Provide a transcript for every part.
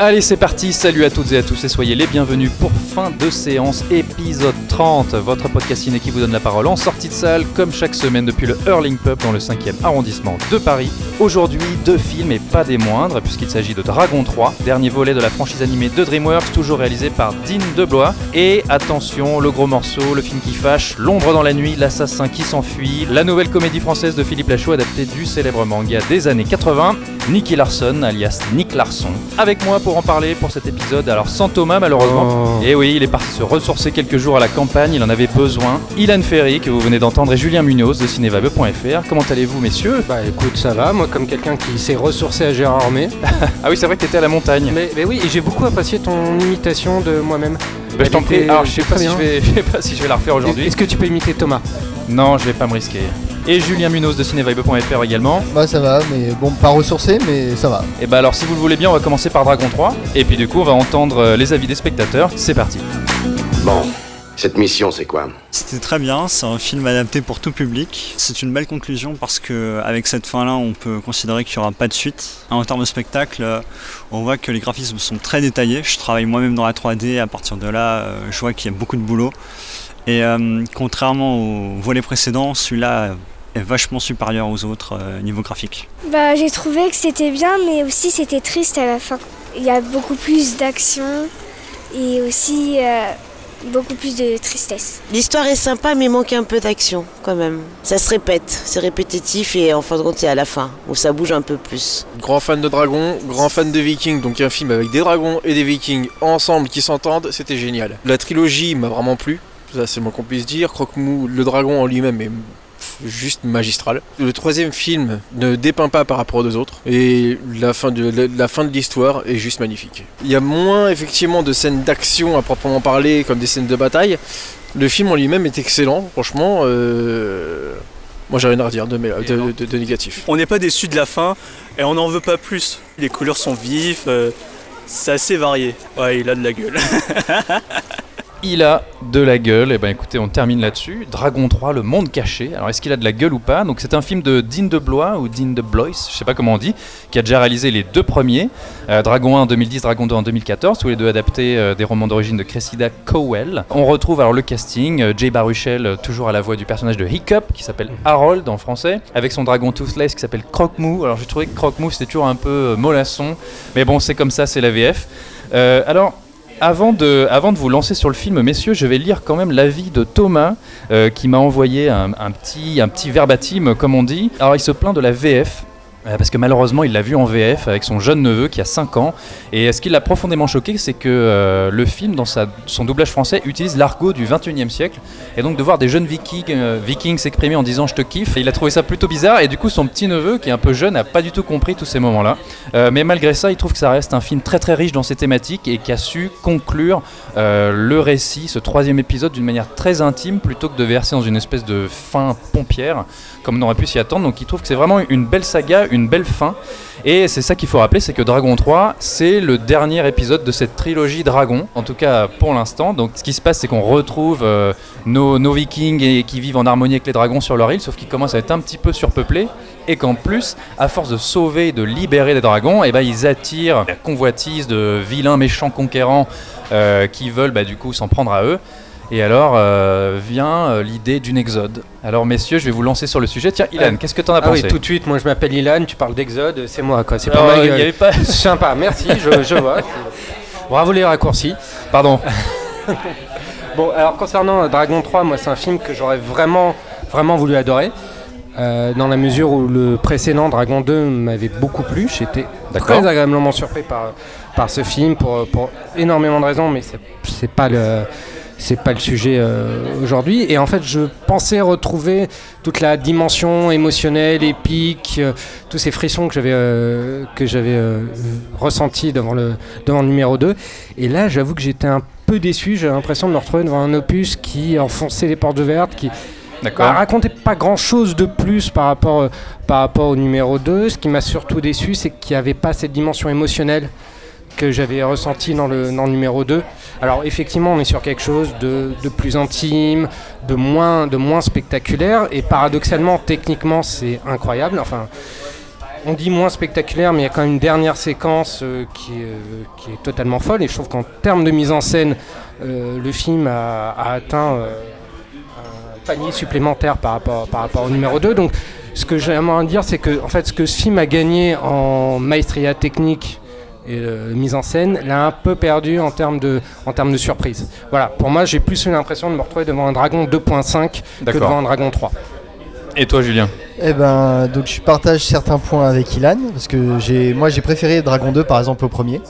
Allez, c'est parti. Salut à toutes et à tous et soyez les bienvenus pour fin de séance épisode 30, votre podcast ciné qui vous donne la parole en sortie de salle, comme chaque semaine depuis le Hurling Pub dans le 5e arrondissement de Paris. Aujourd'hui, deux films et pas des moindres, puisqu'il s'agit de Dragon 3, dernier volet de la franchise animée de DreamWorks, toujours réalisé par Dean DeBlois. Et attention, le gros morceau, le film qui fâche, L'ombre dans la nuit, l'assassin qui s'enfuit, la nouvelle comédie française de Philippe Lachaud adaptée du célèbre manga des années 80, Nicky Larson, alias Nick Larson. Avec moi pour en parler pour cet épisode, alors sans Thomas malheureusement. Oh. Et oui, il est parti se ressourcer quelques jours à la campagne, il en avait besoin. Ilan Ferry, que vous venez d'entendre, et Julien Munoz de cinévabe.fr. Comment allez-vous, messieurs? Bah écoute, ça va, moi comme quelqu'un qui s'est ressourcé à Gérard Armé. Ah oui, c'est vrai que t'étais à la montagne. mais, mais oui, et j'ai beaucoup apprécié ton imitation de moi-même. Bah, je t'en prie. Alors, je sais pas, si je, vais, je sais pas si je vais la refaire aujourd'hui. Est-ce que tu peux imiter Thomas? Non, je vais pas me risquer. Et Julien Munoz de cinévibe.fr également. Bah ça va, mais bon, pas ressourcé, mais ça va. Et bah alors si vous le voulez bien, on va commencer par Dragon 3. Et puis du coup, on va entendre euh, les avis des spectateurs. C'est parti. Bon, cette mission, c'est quoi? C'était très bien, c'est un film adapté pour tout public. C'est une belle conclusion parce que avec cette fin-là, on peut considérer qu'il n'y aura pas de suite. En termes de spectacle, euh, on voit que les graphismes sont très détaillés. Je travaille moi-même dans la 3D, à partir de là, euh, je vois qu'il y a beaucoup de boulot. Et euh, contrairement au volet précédent, celui-là est vachement supérieur aux autres euh, niveau graphique. Bah, j'ai trouvé que c'était bien, mais aussi c'était triste à la fin. Il y a beaucoup plus d'action et aussi euh, beaucoup plus de tristesse. L'histoire est sympa, mais manque un peu d'action quand même. Ça se répète, c'est répétitif et en fin de compte, c'est à la fin où ça bouge un peu plus. Grand fan de dragons, grand fan de vikings, donc un film avec des dragons et des vikings ensemble qui s'entendent, c'était génial. La trilogie m'a vraiment plu, ça c'est le moins qu'on puisse dire. Croque-mou, le dragon en lui-même est juste magistral. Le troisième film ne dépeint pas par rapport aux deux autres et la fin de la, fin de l'histoire est juste magnifique. Il y a moins effectivement de scènes d'action à proprement parler comme des scènes de bataille. Le film en lui-même est excellent, franchement. euh, Moi j'ai rien à redire de- de négatif. On n'est pas déçu de la fin et on n'en veut pas plus. Les couleurs sont vives, euh, c'est assez varié. Ouais, il a de la gueule. Il a de la gueule, et ben écoutez, on termine là-dessus. Dragon 3, le monde caché. Alors est-ce qu'il a de la gueule ou pas? Donc c'est un film de Dean de Blois ou Dean de Blois, je sais pas comment on dit, qui a déjà réalisé les deux premiers, euh, Dragon 1 en 2010, Dragon 2 en 2014, tous les deux adaptés euh, des romans d'origine de Cressida Cowell. On retrouve alors le casting, euh, Jay Baruchel toujours à la voix du personnage de Hiccup qui s'appelle Harold en français, avec son dragon Toothless qui s'appelle Croque-Mou. Alors j'ai trouvé que Croque-Mou c'était toujours un peu mollasson, mais bon c'est comme ça, c'est la VF. Alors avant de, avant de vous lancer sur le film, messieurs, je vais lire quand même l'avis de Thomas euh, qui m'a envoyé un, petit, un petit verbatim, comme on dit. Alors, il se plaint de la VF. Euh, Parce que malheureusement, il l'a vu en VF avec son jeune neveu qui a 5 ans. Et ce qui l'a profondément choqué, c'est que euh, le film, dans son doublage français, utilise l'argot du 21e siècle. Et donc de voir des jeunes vikings, euh, s'exprimer en disant je te kiffe, il a trouvé ça plutôt bizarre. Et du coup, son petit neveu, qui est un peu jeune, n'a pas du tout compris tous ces moments-là. Mais malgré ça, il trouve que ça reste un film très très riche dans ses thématiques et qui a su conclure le récit, ce troisième épisode, d'une manière très intime plutôt que de verser dans une espèce de fin pompière comme on aurait pu s'y attendre. Donc il trouve que c'est vraiment une belle saga, une belle fin. Et c'est ça qu'il faut rappeler, c'est que Dragon 3, c'est le dernier épisode de cette trilogie Dragon, en tout cas pour l'instant. Donc ce qui se passe, c'est qu'on retrouve euh, nos, vikings et, qui vivent en harmonie avec les dragons sur leur île, sauf qu'ils commencent à être un petit peu surpeuplés. Et qu'en plus, à force de sauver et de libérer des dragons, et ben, ils attirent la convoitise de vilains méchants conquérants euh, qui veulent bah, du coup s'en prendre à eux. Et alors euh, vient euh, l'idée d'une exode. Alors messieurs, je vais vous lancer sur le sujet. Tiens, Ilan, Euh, qu'est-ce que t'en as Ah oui, pensé tout de suite, moi je m'appelle Ilan, tu parles d'Exode, c'est moi quoi, c'est pas ma il y avait pas- Sympa, merci, je, je vois. Bravo les raccourcis. Pardon. Bon, alors concernant Dragon 3, moi c'est un film que j'aurais vraiment, vraiment voulu adorer. euh, dans la mesure où le précédent Dragon 2 m'avait beaucoup plu, j'étais très agréablement surpris par, par ce film pour, pour énormément de raisons, mais c'est pas le c'est pas le sujet euh, aujourd'hui. Et en fait, je pensais retrouver toute la dimension émotionnelle, épique, euh, tous ces frissons que j'avais euh, que j'avais ressentis devant le devant le numéro 2. Et là, j'avoue que j'étais un peu déçu. J'ai l'impression de me retrouver devant un opus qui enfonçait les portes ouvertes, qui. Bah, racontait pas grand chose de plus par rapport, euh, par rapport au numéro 2. Ce qui m'a surtout déçu, c'est qu'il n'y avait pas cette dimension émotionnelle que j'avais ressentie dans le, dans numéro 2. Alors effectivement, on est sur quelque chose de, de plus intime, de moins, de moins spectaculaire, et paradoxalement, techniquement, c'est incroyable. Enfin, on dit moins spectaculaire, mais il y a quand même une dernière séquence euh, qui, euh, qui est totalement folle, et je trouve qu'en termes de mise en scène, euh, le film a, atteint un panier supplémentaire par rapport, par rapport au numéro 2. Donc, ce que j'aimerais dire, c'est que en fait, ce que ce film a gagné en maestria technique et euh, mise en scène, l'a un peu perdu en termes de, en termes de surprise. Voilà, pour moi, j'ai plus eu l'impression de me retrouver devant un Dragon 2.5 que devant un Dragon 3. Et toi, Julien Eh ben, donc je partage certains points avec Ilan parce que j'ai, moi j'ai préféré Dragon 2 par exemple au premier.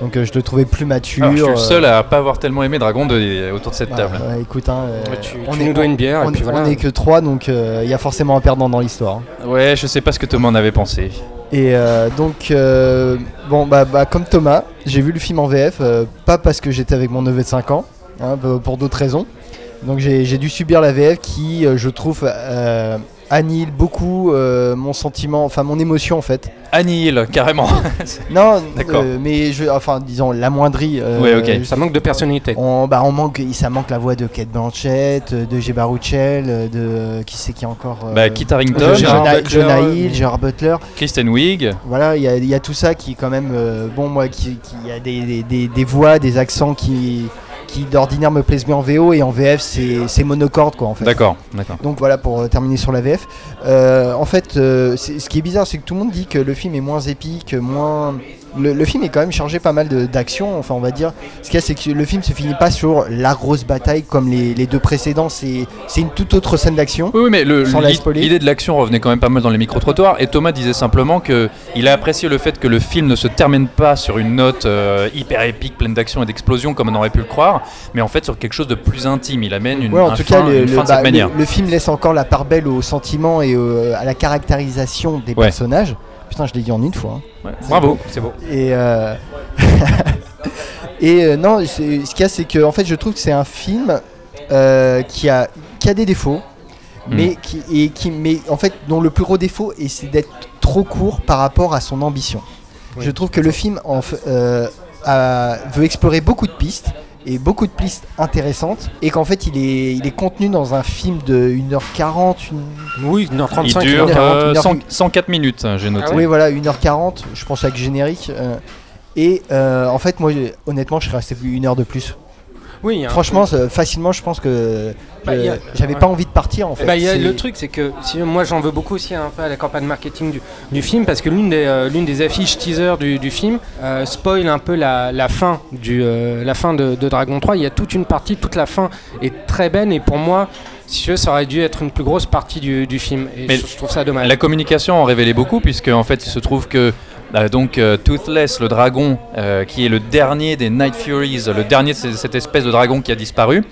Donc euh, je le trouvais plus mature. Alors, je suis le euh, seul à pas avoir tellement aimé Dragon 2 euh, autour de cette bah, table. ouais, écoute, hein, euh, tu- on tu est nous dois une bière, et On, puis voilà. on est que 3 donc euh, il y a forcément un perdant dans l'histoire. hein. Ouais, je sais pas ce que Thomas en avait pensé. Et euh, donc, euh, bon, bah, bah, comme Thomas, j'ai vu le film en VF, euh, pas parce que j'étais avec mon neveu de 5 ans, hein, pour d'autres raisons. Donc j'ai dû subir la VF qui, je trouve, annihile beaucoup euh, mon sentiment, enfin mon émotion en fait. Annihile, carrément. Non, D'accord. euh, mais je, enfin, disons, l'amoindrie. euh, Ouais, ok. Ça manque de personnalité. On, bah, on manque, ça manque la voix de Kate Blanchett, euh, de G. Baruchel, de qui c'est qui est encore euh, Bah, Kit Harington, Jonah- Hill, Gérard Butler. Kristen Wiig. Voilà, il y, a- il y a tout ça qui quand même, euh, bon moi, qui, y a des, des- des- des voix, des accents qui, qui d'ordinaire me plaisent bien en VO et en VF c'est monocorde quoi en fait. D'accord, d'accord. Donc voilà pour euh, terminer sur la VF. Euh, en fait, euh, ce qui est bizarre, c'est que tout le monde dit que le film est moins épique, moins. Le, le film est quand même chargé pas mal de- d'action. Enfin, on va dire. Ce qu'il y a, c'est que le film se finit pas sur la grosse bataille comme les, les deux précédents. C'est une toute autre scène d'action. Oui, oui, mais l'idée de l'action revenait quand même pas mal dans les micro-trottoirs. Et Thomas disait simplement que il a apprécié le fait que le film ne se termine pas sur une note euh, hyper épique, pleine d'action et d'explosion, comme on aurait pu le croire, mais en fait sur quelque chose de plus intime. Il amène une, Ouais, en un tout fin- cas, le, le- bah, cette le- manière. le film laisse encore la part belle au sentiment et à la caractérisation des Ouais. personnages. Putain, je l'ai dit en une fois. hein. Ouais, Bravo. C'est beau. Et, euh, et euh, non, ce qu'il y a, c'est que en fait, je trouve que c'est un film euh, qui, a, qui a des défauts, mais, qui, et qui, mais en fait, dont le plus gros défaut, est- c'est d'être trop court par rapport à son ambition. Oui. Je trouve que le film en f- euh, a- veut explorer beaucoup de pistes et beaucoup de pistes intéressantes et qu'en fait il est, il est contenu dans un film de 1h40 une... Oui, 1h35. Il dure 1h40, euh, 1h40. 100 104 minutes, hein, j'ai noté. oui voilà 1h40 je pense avec générique euh, et euh, en fait moi honnêtement je serais resté plus une heure de plus Oui, franchement ça- facilement je pense que Bah, je- a- j'avais pas envie de partir en fait Bah, il y a C'est- le truc, c'est que si, moi j'en veux beaucoup aussi un peu à la campagne marketing du, du film parce que l'une des, euh, l'une des affiches teaser du, du film euh, spoil un peu la, la fin, du, euh, la fin de, de Dragon 3. Il y a toute une partie, toute la fin est très belle et pour moi, si tu veux, ça aurait dû être une plus grosse partie du, du film et Mais je, je trouve ça dommage. La communication en révélait beaucoup, puisque en fait il se trouve que euh, donc euh, Toothless, le dragon, euh, qui est le dernier des Night Furies, le dernier de cette espèce de dragon qui a disparu,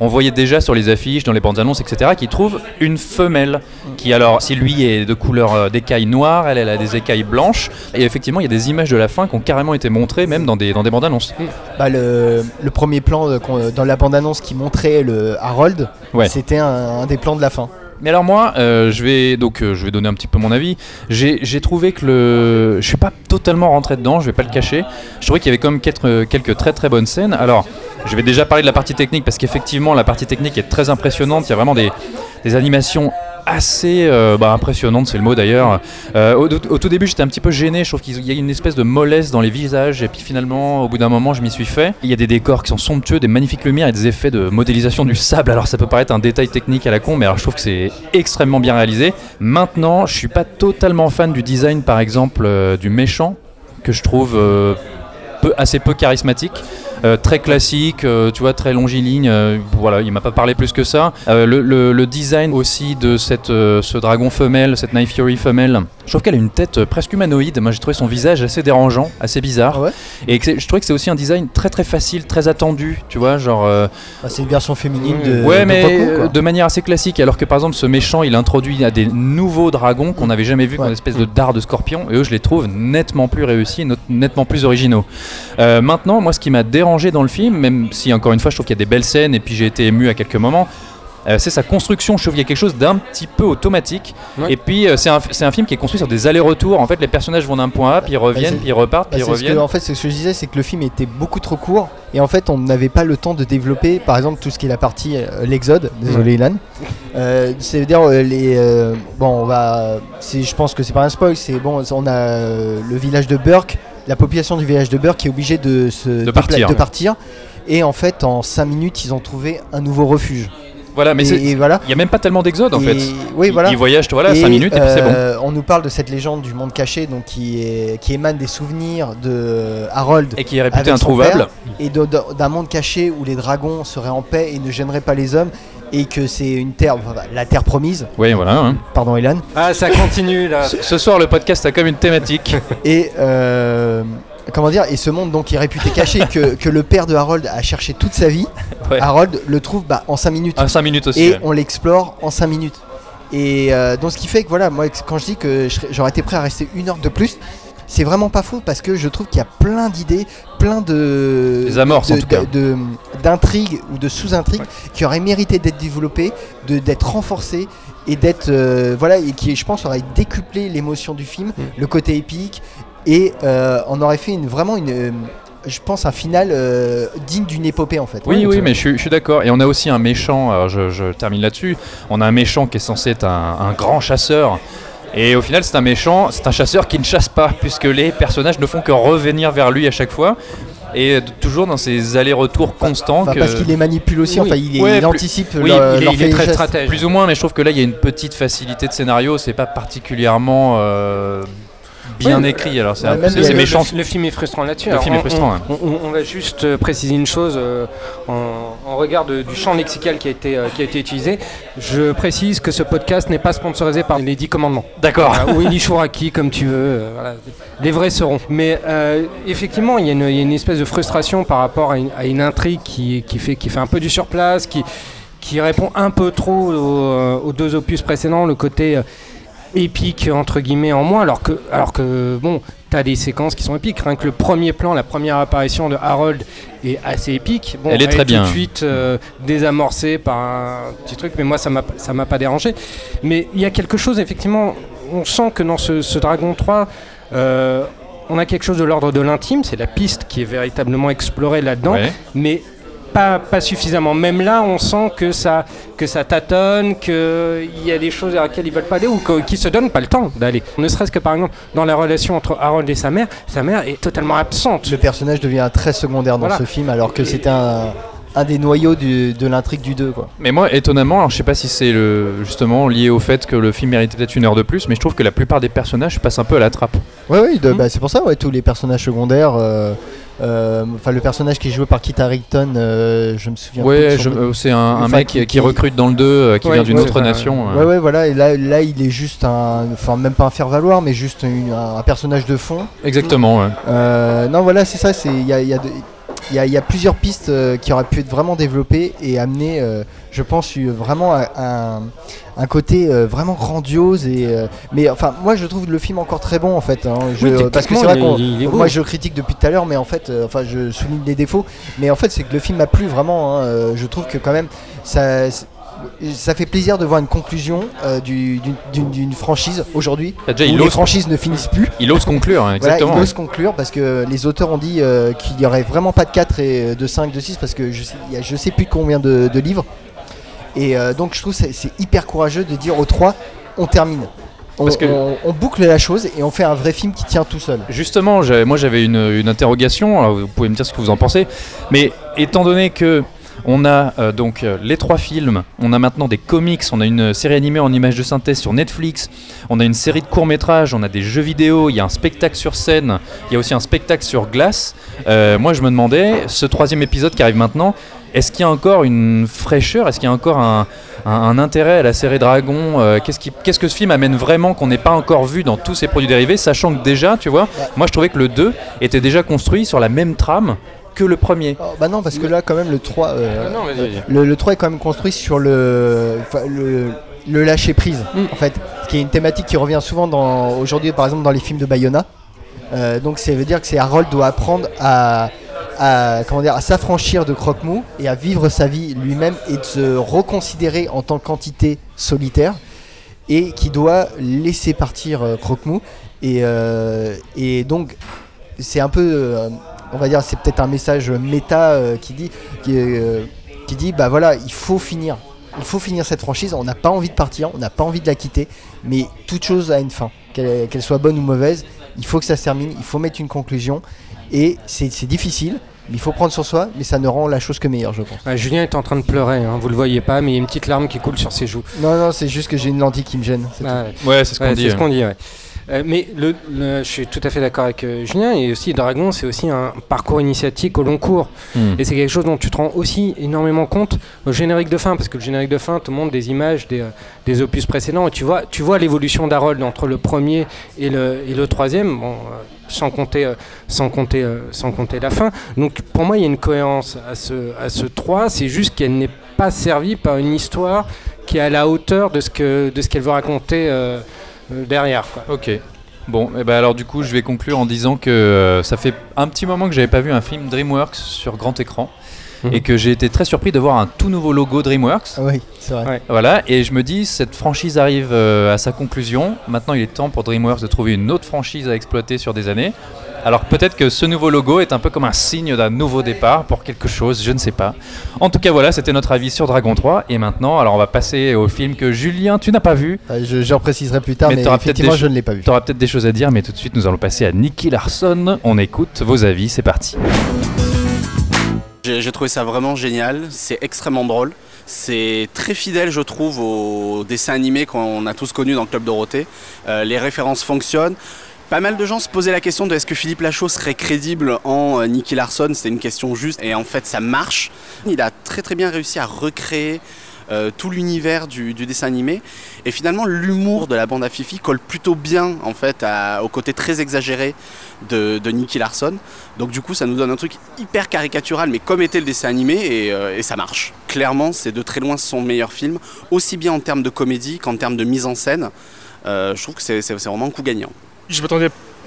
on voyait déjà sur les affiches, dans les bandes annonces, etc., qu'il trouve une femelle qui, alors, si lui est de couleur d'écailles noires, elle, elle a des écailles blanches. Et effectivement, il y a des images de la fin qui ont carrément été montrées, même dans des, dans des bandes annonces. bah, le, le premier plan dans la bande annonce qui montrait le Harold Ouais. c'était un, un des plans de la fin Mais alors moi, euh, je vais donc euh, je vais donner un petit peu mon avis. J'ai trouvé que le, je suis pas totalement rentré dedans, je vais pas le cacher. Je trouvais qu'il y avait quand même quelques, euh, quelques très très bonnes scènes. Alors, je vais déjà parler de la partie technique parce qu'effectivement la partie technique est très impressionnante. Il y a vraiment des animations assez euh, bah, impressionnantes, c'est le mot d'ailleurs. Euh, au, tout début, j'étais un petit peu gêné. Je trouve qu'il y a une espèce de mollesse dans les visages et puis finalement, au bout d'un moment, je m'y suis fait. Il y a des décors qui sont somptueux, des magnifiques lumières et des effets de modélisation du sable. Alors ça peut paraître un détail technique à la con, mais alors je trouve que c'est extrêmement bien réalisé. Maintenant, je suis pas totalement fan du design, par exemple, euh, du méchant que je trouve assez peu charismatique. Euh, très classique, euh, tu vois, très longiligne. euh, voilà, il m'a pas parlé plus que ça. Euh, le, le- le design aussi de cette, euh, ce dragon femelle, cette Night Fury femelle, je trouve qu'elle a une tête presque humanoïde. Moi, j'ai trouvé son visage assez dérangeant, assez bizarre. Ah ouais? Et que je trouvais que c'est aussi un design très très facile, très attendu. Tu vois, genre. euh, Bah, c'est une version féminine de ouais, de mais Poco, quoi. de manière assez classique. Alors que par exemple, ce méchant, il introduit à des nouveaux dragons qu'on n'avait jamais vus, comme Ouais. une espèce de dard de scorpion. Et eux, je les trouve nettement plus réussis, not- nettement plus originaux. Euh, maintenant, moi, ce qui m'a dérangé dans le film, même si encore une fois, je trouve qu'il y a des belles scènes et puis j'ai été ému à quelques moments. euh, c'est sa construction. Je trouve qu'il y a quelque chose d'un petit peu automatique. Ouais. Et puis, euh, c'est un, film qui est construit sur des allers-retours. En fait, les personnages vont d'un point A, puis ils reviennent, c'est- puis ils repartent, Bah, puis ils que- reviennent. en fait, ce que je disais, c'est que le film était beaucoup trop court et en fait, on n'avait pas le temps de développer, par exemple, tout ce qui est la partie euh, l'exode. Désolé, Ilan. Euh, C'est-à-dire euh, les euh, bon, on va, c'est- je pense que c'est pas un spoil. C'est bon, on a euh, le village de Burke, la population du village de Burke qui est obligée de se De dépla- partir, de partir. Et en fait, en 5 minutes, ils ont trouvé un nouveau refuge. Voilà, mais et voilà. il n'y a même pas tellement d'exode en Et- fait. Oui, Ils- voilà. Ils voyagent, voilà, Et, 5 minutes et puis c'est bon. euh, On nous parle de cette légende du monde caché, donc qui, est, qui émane des souvenirs de Harold. Et qui est réputé introuvable. Et d'un monde caché où les dragons seraient en paix et ne gêneraient pas les hommes. Et que c'est une terre, enfin, la terre promise. Oui, voilà. hein. Pardon, Elan. Ah, ça continue là. Ce, ce soir, le podcast a comme une thématique. Et euh, comment dire Et ce monde donc est réputé caché que, que le père de Harold a cherché toute sa vie. Ouais. Harold le trouve bah, en 5 minutes. En 5 minutes aussi. et ouais. on l'explore en 5 minutes. Et euh, donc ce qui fait que voilà, moi quand je dis que j'aurais été prêt à rester une heure de plus, c'est vraiment pas faux parce que je trouve qu'il y a plein d'idées, plein de Des amorces, de- d'intrigues ou de sous-intrigues qui auraient mérité d'être développées, de d'être renforcées et d'être euh, voilà et qui je pense aurait décuplé l'émotion du film, Mm. le côté épique et euh, on aurait fait une vraiment une euh, je pense un final euh, digne d'une épopée en fait. Oui, oui, mais je suis, je suis d'accord. Et on a aussi un méchant, alors je, je termine là-dessus, on a un méchant qui est censé être un, un grand chasseur. Et au final, c'est un méchant, c'est un chasseur qui ne chasse pas, puisque les personnages ne font que revenir vers lui à chaque fois. Et toujours dans ces allers-retours constants. Enfin, que- parce qu'il les manipule aussi, Oui. enfin il, est- Ouais, il plus- anticipe oui, leur- il est- leur il est fait très stratège. Plus ou moins, mais je trouve que là, il y a une petite facilité de scénario. C'est pas particulièrement euh, bien Oui, écrit. Alors, c'est ouais, méchant. le- le film est frustrant là-dessus. Le Alors, film est on- frustrant, On, on- on va juste euh, préciser une chose euh, en, en regard de- du champ lexical qui a, été, euh, qui a été utilisé. Je précise que ce podcast n'est pas sponsorisé par les 10 commandements. D'accord. Voilà, ou Eli Chouraki, comme tu veux. euh, voilà. Les vrais seront. Mais effectivement, il y, a une- il y a une espèce de frustration par rapport à une, à une intrigue qui, qui fait, qui fait un peu du surplace, qui, qui répond un peu trop aux, aux deux opus précédents, le côté épique entre guillemets en moins, alors que, alors que bon, t'as des séquences qui sont épiques. Rien que le premier plan, la première apparition de Harold est assez épique. Bon, Elle est très bien. Tout de suite euh, désamorcée par un petit truc, mais moi ça m'a ça m'a pas dérangé. Mais il y a quelque chose effectivement, on sent que dans ce, ce Dragon 3. euh, on a quelque chose de l'ordre de l'intime, c'est la piste qui est véritablement explorée là-dedans, Ouais. mais pas, pas suffisamment. Même là, on sent que ça, que ça tâtonne, qu'il y a des choses à laquelle ils veulent pas aller ou qu'ils se donnent pas le temps d'aller. Ne serait-ce que par exemple dans la relation entre Harold et sa mère, sa mère est totalement absente. Le personnage devient très secondaire dans Voilà. ce film alors que c'était un, un des noyaux du- de l'intrigue du 2 quoi. Mais moi, étonnamment, alors je sais pas si c'est le, justement lié au fait que le film méritait peut-être une heure de plus, mais je trouve que la plupart des personnages passent un peu à la trappe. Ouais oui, de- Hmm. bah, c'est pour ça ouais, tous les personnages secondaires euh, euh, enfin le personnage qui est joué par Kit Harington, euh, je me souviens plus Ouais, euh, c'est un, mec qui, recrute dans le 2, euh, qui Ouais, vient d'une ouais, autre nation. euh. Ouais ouais voilà et là, là il est juste un enfin même pas un faire valoir mais juste une- un, un personnage de fond. Exactement, ouais. Euh, non voilà c'est ça c'est il y a, il y a de- il y a- il y a plusieurs pistes euh, qui auraient pu être vraiment développées et amener, euh, je pense, eu vraiment un, un- un côté euh, vraiment grandiose. Et, euh, mais enfin, moi je trouve le film encore très bon en fait. hein. Je- Oui, parce que c'est vrai beau. Moi je critique depuis tout à l'heure, mais en fait, euh, enfin je souligne les défauts. Mais en fait, c'est que le film m'a plu vraiment. hein. Euh, Je trouve que quand même, ça. Ça fait plaisir de voir une conclusion euh, du- d'une- franchise aujourd'hui. Les franchises ne finissent plus. Il ose conclure, hein, Voilà, exactement. il ose conclure parce que les auteurs ont dit euh, qu'il n'y aurait vraiment pas de 4 et de 5, de 6 parce que je sais, y a je sais plus combien de, de livres. Et euh, donc je trouve que c'est- hyper courageux de dire au 3, on termine. On, Parce que- on- on boucle la chose et on fait un vrai film qui tient tout seul. Justement, moi j'avais une, une interrogation, alors vous pouvez me dire ce que vous en pensez, mais étant donné que on a euh, donc euh, les trois films, on a maintenant des comics, on a une série animée en images de synthèse sur Netflix, on a une série de courts-métrages, on a des jeux vidéo, il y a un spectacle sur scène, il y a aussi un spectacle sur glace. Euh, moi je me demandais, ce troisième épisode qui arrive maintenant, est-ce qu'il y a encore une fraîcheur, est-ce qu'il y a encore un, un- un intérêt à la série Dragon? Euh, qu'est-ce, qui- qu'est-ce que ce film amène vraiment qu'on n'ait pas encore vu dans tous ses produits dérivés, sachant que déjà, tu vois, moi je trouvais que le 2 était déjà construit sur la même trame que le premier. Oh, bah non, parce que là, quand même, le 3, euh, Ah le, le 3 est quand même construit sur le, le, le lâcher prise, Mm. en fait, ce qui est une thématique qui revient souvent dans, aujourd'hui, par exemple, dans les films de Bayona. Euh, donc, ça veut dire que c'est Harold doit apprendre à, à, comment dire, à s'affranchir de Croque-Mou et à vivre sa vie lui-même et de se reconsidérer en tant qu'entité solitaire et qui doit laisser partir euh, Croque-Mou. Et, euh, et donc, c'est un peu, euh, on va dire, c'est peut-être un message méta euh, qui dit, qui, euh, qui dit, bah voilà, il faut finir. Il faut finir cette franchise, on n'a pas envie de partir, on n'a pas envie de la quitter, mais toute chose a une fin, qu'elle qu'elle soit bonne ou mauvaise, il faut que ça se termine, il faut mettre une conclusion, et c'est c'est difficile, mais il faut prendre sur soi, mais ça ne rend la chose que meilleure, je pense. Ouais, Julien est en train de pleurer, hein, vous le voyez pas, mais il y a une petite larme qui coule sur ses joues. Non, non, c'est juste que j'ai une lentille qui me gêne. Ah. Ouais, c'est ce qu'on Ouais, dit. Euh, mais le, le- je suis tout à fait d'accord avec euh, Julien et aussi Dragon, c'est aussi un parcours initiatique au long cours. Hmm. Et c'est quelque chose dont tu te rends aussi énormément compte au générique de fin, parce que le générique de fin te montre des images des, euh, des opus précédents et tu vois, tu vois l'évolution d'Harold entre le premier et le, et le troisième, bon, sans, compter, sans, compter, sans compter la fin. Donc pour moi, il y a une cohérence à ce, à ce 3, c'est juste qu'elle n'est pas servie par une histoire qui est à la hauteur de ce qu'elle veut raconter derrière. Quoi. Ok. Bon, et ben alors du coup, je vais conclure en disant que euh, ça fait un petit moment que j'avais pas vu un film DreamWorks sur grand écran Et que j'ai été très surpris de voir un tout nouveau logo DreamWorks. Ah oui, c'est vrai. Ouais. Voilà, et je me dis, cette franchise arrive euh, à sa conclusion. Maintenant, il est temps pour DreamWorks de trouver une autre franchise à exploiter sur des années. Alors peut-être que ce nouveau logo est un peu comme un signe d'un nouveau départ pour quelque chose, je ne sais pas. En tout cas, voilà, c'était notre avis sur Dragon 3. Et maintenant, alors on va passer au film que Julien, tu n'as pas vu. Euh, Je, je repréciserai plus tard, mais, peut-être effectivement, je ne l'ai pas vu. T'auras peut-être des choses à dire, mais tout de suite, nous allons passer à Nicky Larson. On écoute vos avis, c'est parti. J'ai trouvé ça vraiment génial, c'est extrêmement drôle. C'est très fidèle, je trouve, au dessin animé qu'on a tous connu dans le Club Dorothée. Euh, les références fonctionnent. Pas mal de gens se posaient la question de est-ce que Philippe Lachaud serait crédible en euh, Nicky Larson C'était une question juste et en fait ça marche. Il a très très bien réussi à recréer euh, tout l'univers du, dessin animé et finalement l'humour de la bande à Fifi colle plutôt bien en fait au côté très exagéré de, Nicky Larson. Donc du coup ça nous donne un truc hyper caricatural mais comme était le dessin animé et, euh, et ça marche. Clairement c'est de très loin son meilleur film, aussi bien en termes de comédie qu'en termes de mise en scène. Euh, je trouve que c'est vraiment un coup gagnant.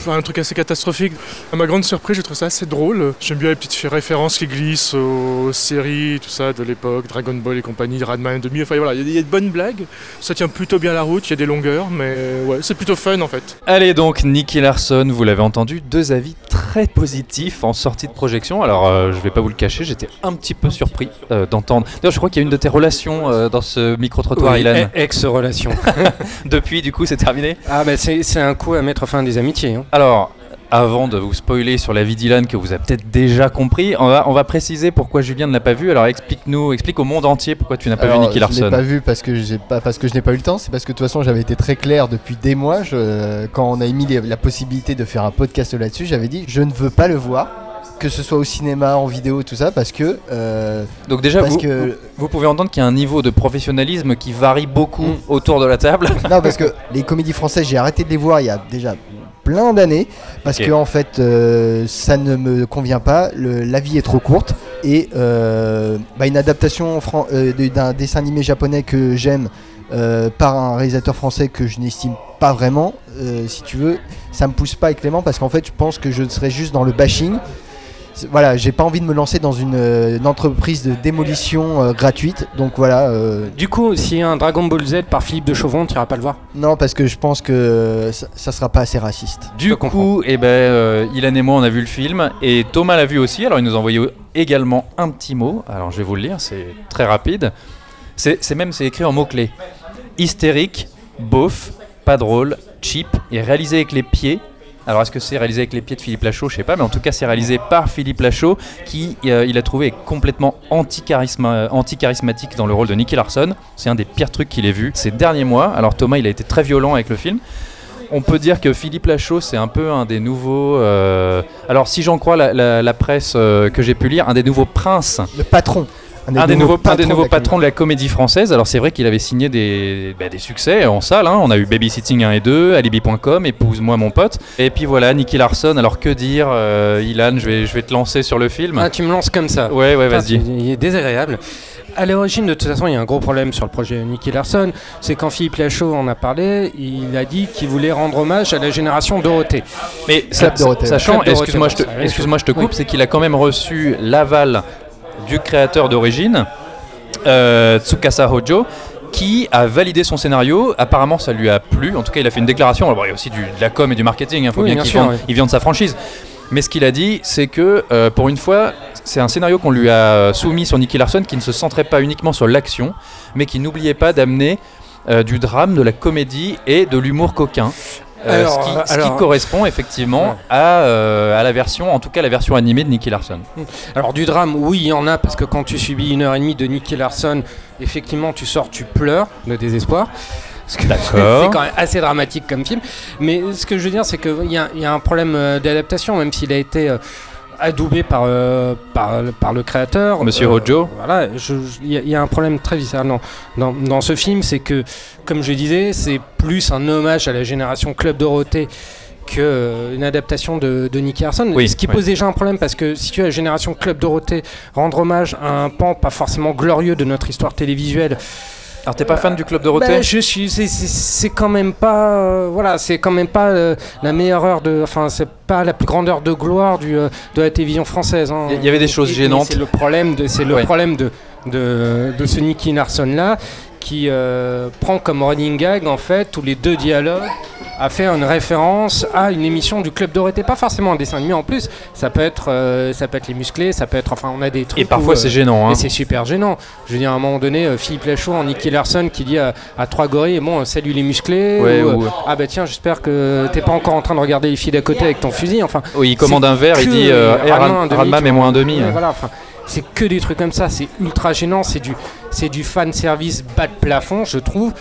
Un truc assez catastrophique. À ma grande surprise, j'ai trouvé ça assez drôle. J'aime bien les petites références qui glissent aux séries, tout ça de l'époque, Dragon Ball et compagnie, Radman 2000. Enfin voilà, il y, a- il y a de bonnes blagues. Ça tient plutôt bien la route, il y a des longueurs, mais euh, ouais, c'est plutôt fun en fait. Allez donc, Nicky Larson, vous l'avez entendu, deux avis très positifs en sortie de projection. Alors, euh, je vais pas vous le cacher, j'étais un petit peu surpris euh, d'entendre. D'ailleurs, je crois qu'il y a une de tes relations euh, dans ce micro-trottoir, Oui, Ilan. e- Ex-relation. Depuis, du coup, c'est terminé ah bah c'est c'est un coup à mettre fin à des amitiés. hein. Alors, avant de vous spoiler sur la vie d'Ilan que vous avez peut-être déjà compris, on va, on va préciser pourquoi Julien ne l'a pas vu. Alors, explique-nous, explique au monde entier pourquoi tu n'as pas Alors, vu Nicky Je Larson. l'ai pas vu parce que j'ai pas parce que je n'ai pas eu le temps. C'est parce que de toute façon j'avais été très clair depuis des mois. je- quand on a émis les- la possibilité de faire un podcast là-dessus, j'avais dit je ne veux pas le voir, que ce soit au cinéma, en vidéo, tout ça, parce que. euh, Donc déjà, parce vous, que vous- vous pouvez entendre qu'il y a un niveau de professionnalisme qui varie beaucoup Mm. autour de la table. non parce que les comédies françaises, j'ai arrêté de les voir il y a déjà plein d'années parce que en fait euh, ça ne me convient pas. Le- la vie est trop courte et euh, bah, une adaptation fran- euh, d'un dessin animé japonais que j'aime. euh, par un réalisateur français que je n'estime pas vraiment, si tu veux, ça me pousse pas avec Clément parce qu'en fait je pense que je serais juste dans le bashing. Voilà, j'ai pas envie de me lancer dans une, euh, une entreprise de démolition euh, gratuite, donc voilà. euh, Du coup, s'il y a un Dragon Ball Z par Philippe de Chauvron, tu iras pas le voir non, parce que je pense que ça, ça sera pas assez raciste. Du coup, eh ben, euh, Ilan et moi, on a vu le film et Thomas l'a vu aussi. Alors, il nous a envoyé également un petit mot. Alors, je vais vous le lire, c'est très rapide. C'est même c'est écrit en mots-clés hystérique, beauf, pas drôle, cheap et réalisé avec les pieds. Alors, est-ce que c'est réalisé avec les pieds de Philippe Lachaud? Je sais pas, mais en tout cas, c'est réalisé par Philippe Lachaud qui, euh, il a trouvé complètement anti-charisma- anti-charismatique dans le rôle de Nicky Larson. C'est un des pires trucs qu'il ait vu ces derniers mois. Alors, Thomas, il a été très violent avec le film. On peut dire que Philippe Lachaud, c'est un peu un des nouveaux. euh, alors, si j'en crois la, presse euh, que j'ai pu lire, un des nouveaux princes. Le patron. Un des, nouveaux, un des nouveaux patrons de la comédie française. Alors, c'est vrai qu'il avait signé des, bah, des succès en salle. hein. On a eu Babysitting 1 et 2, Alibi.com, Épouse-moi mon pote. Et puis voilà, Nicky Larson. Alors, que dire euh, Ilan, je vais, je vais te lancer sur le film. Ah, tu me lances comme ça. Ouais, ouais, vas-y. Il est désagréable. à l'origine, de toute façon, il y a un gros problème sur le projet Nicky Larson. C'est quand Philippe Lachaud en a parlé, il a dit qu'il voulait rendre hommage à la génération Dorothée. Mais sa- Dorothée. sachant, excuse-moi je, te- excuse-moi, je te coupe, Oui. c'est qu'il a quand même reçu l'aval du créateur d'origine, euh, Tsukasa Hojo, qui a validé son scénario. Apparemment, ça lui a plu. En tout cas, il a fait une déclaration. Alors, il y a aussi du- de la com et du marketing. Il faut Oui, bien qu'il il viande sa franchise. Mais ce qu'il a dit, c'est que euh, pour une fois, c'est un scénario qu'on lui a soumis sur Nicky Larson qui ne se centrait pas uniquement sur l'action, mais qui n'oubliait pas d'amener euh, du drame, de la comédie et de l'humour coquin. Euh, Alors, ce, qui, ce qui alors- correspond effectivement à, euh, à la version, en tout cas la version animée de Nicky Larson. Alors du drame, oui, il y en a, parce que quand tu subis une heure et demie de Nicky Larson, effectivement, tu sors, tu pleures de désespoir. D'accord. c'est quand même assez dramatique comme film. Mais ce que je veux dire, c'est qu'il y, y a un problème euh, d'adaptation, même s'il a été adoubé par, euh, par, par le créateur. Monsieur Euh, Hojo. Voilà, il y, a- il y a un problème très viscéral dans, dans, dans ce film, c'est que, comme je disais, c'est plus un hommage à la génération Club Dorothée qu'une adaptation de, de Nicky Larson. Oui, ce qui oui. pose déjà un problème parce que si tu as la génération Club Dorothée rendre hommage à un pan pas forcément glorieux de notre histoire télévisuelle. Alors t'es pas fan du Club Dorothée bah, Je suis, c'est- quand même pas, euh, voilà, c'est quand même pas euh, la meilleure heure de, enfin c'est pas la plus grande heure de gloire du, euh, de la télévision française. hein. Il y avait des choses gênantes. C'est le problème de, c'est le problème de, de, de ce Nicky Larson là qui euh, prend comme running gag en fait tous les deux dialogues à faire une référence à une émission du Club Dorothée, pas forcément un dessin animé en plus, ça peut être, euh, ça peut être les musclés, ça peut être, enfin on a des trucs. Et parfois, où, c'est gênant, hein. Et c'est super gênant. Je veux dire, à un moment donné, euh, Philippe Lachaud en Nicky Larson qui dit à, à trois gorilles, bon, euh, salut les musclés. Ouais, ou, euh, Ah bah tiens, j'espère que t'es pas encore en train de regarder les filles d'à côté avec ton fusil. Enfin. Oui, il commande un verre, il dit, euh, Radma, Ran- un demi, Radma, tu mets-moi un demi. Ouais, Voilà, enfin. C'est que des trucs comme ça, c'est ultra gênant, c'est du, c'est du fan service bas de plafond, je trouve.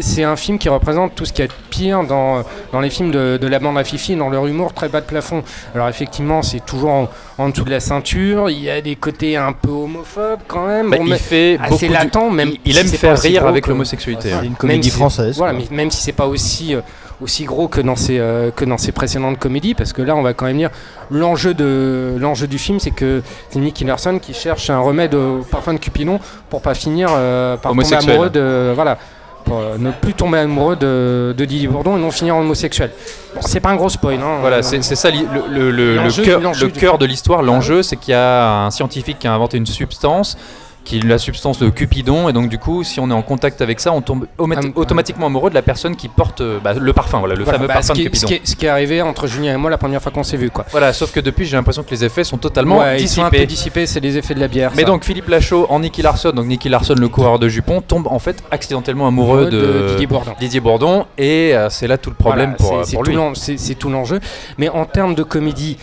C'est un film qui représente tout ce qu'il y a de pire dans, dans les films de, de la bande à Fifi, dans leur humour très bas de plafond. Alors effectivement, c'est toujours en, en dessous de la ceinture, il y a des côtés un peu homophobes quand même. Bah, Bon, il mais fait assez beaucoup du- latent, même il- il si aime faire rire avec l'homosexualité, hein. C'est une Même comédie si- française, Voilà, mais même si c'est pas aussi, euh, aussi gros que dans, ses, euh, que dans ses précédentes comédies, parce que là, on va quand même dire l'enjeu de l'enjeu du film, c'est que c'est Nicky Larson qui cherche un remède au parfum de Cupidon pour pas finir euh, par tomber amoureux de voilà. Pour euh, ne plus tomber amoureux de, de Didier Bourdon et non finir en homosexuel. Bon, c'est pas un gros spoil. Hein, Voilà, Euh, c'est c'est ça le, le- le- le cœur de l'histoire. L'enjeu, c'est qu'il y a un scientifique qui a inventé une substance qui est la substance de Cupidon et donc du coup si on est en contact avec ça on tombe Ah, automatiquement amoureux de la personne qui porte euh, bah, le parfum voilà le voilà, fameux bah, parfum ce, qui, de ce Cupidon qui est, ce qui est arrivé entre Julien et moi la première fois qu'on s'est vu quoi. voilà sauf que depuis j'ai l'impression que les effets sont totalement Ouais, ils sont un peu dissipés dissipés, c'est les effets de la bière. mais ça. donc Philippe Lachaud en Nicky Larson donc Nicky Larson le coureur de jupons tombe en fait accidentellement amoureux de, de Didier Bourdon. Didier Bourdon, et euh, c'est là tout le problème Voilà, pour, c'est- euh, pour lui c'est tout l'enjeu. Mais en termes de comédie,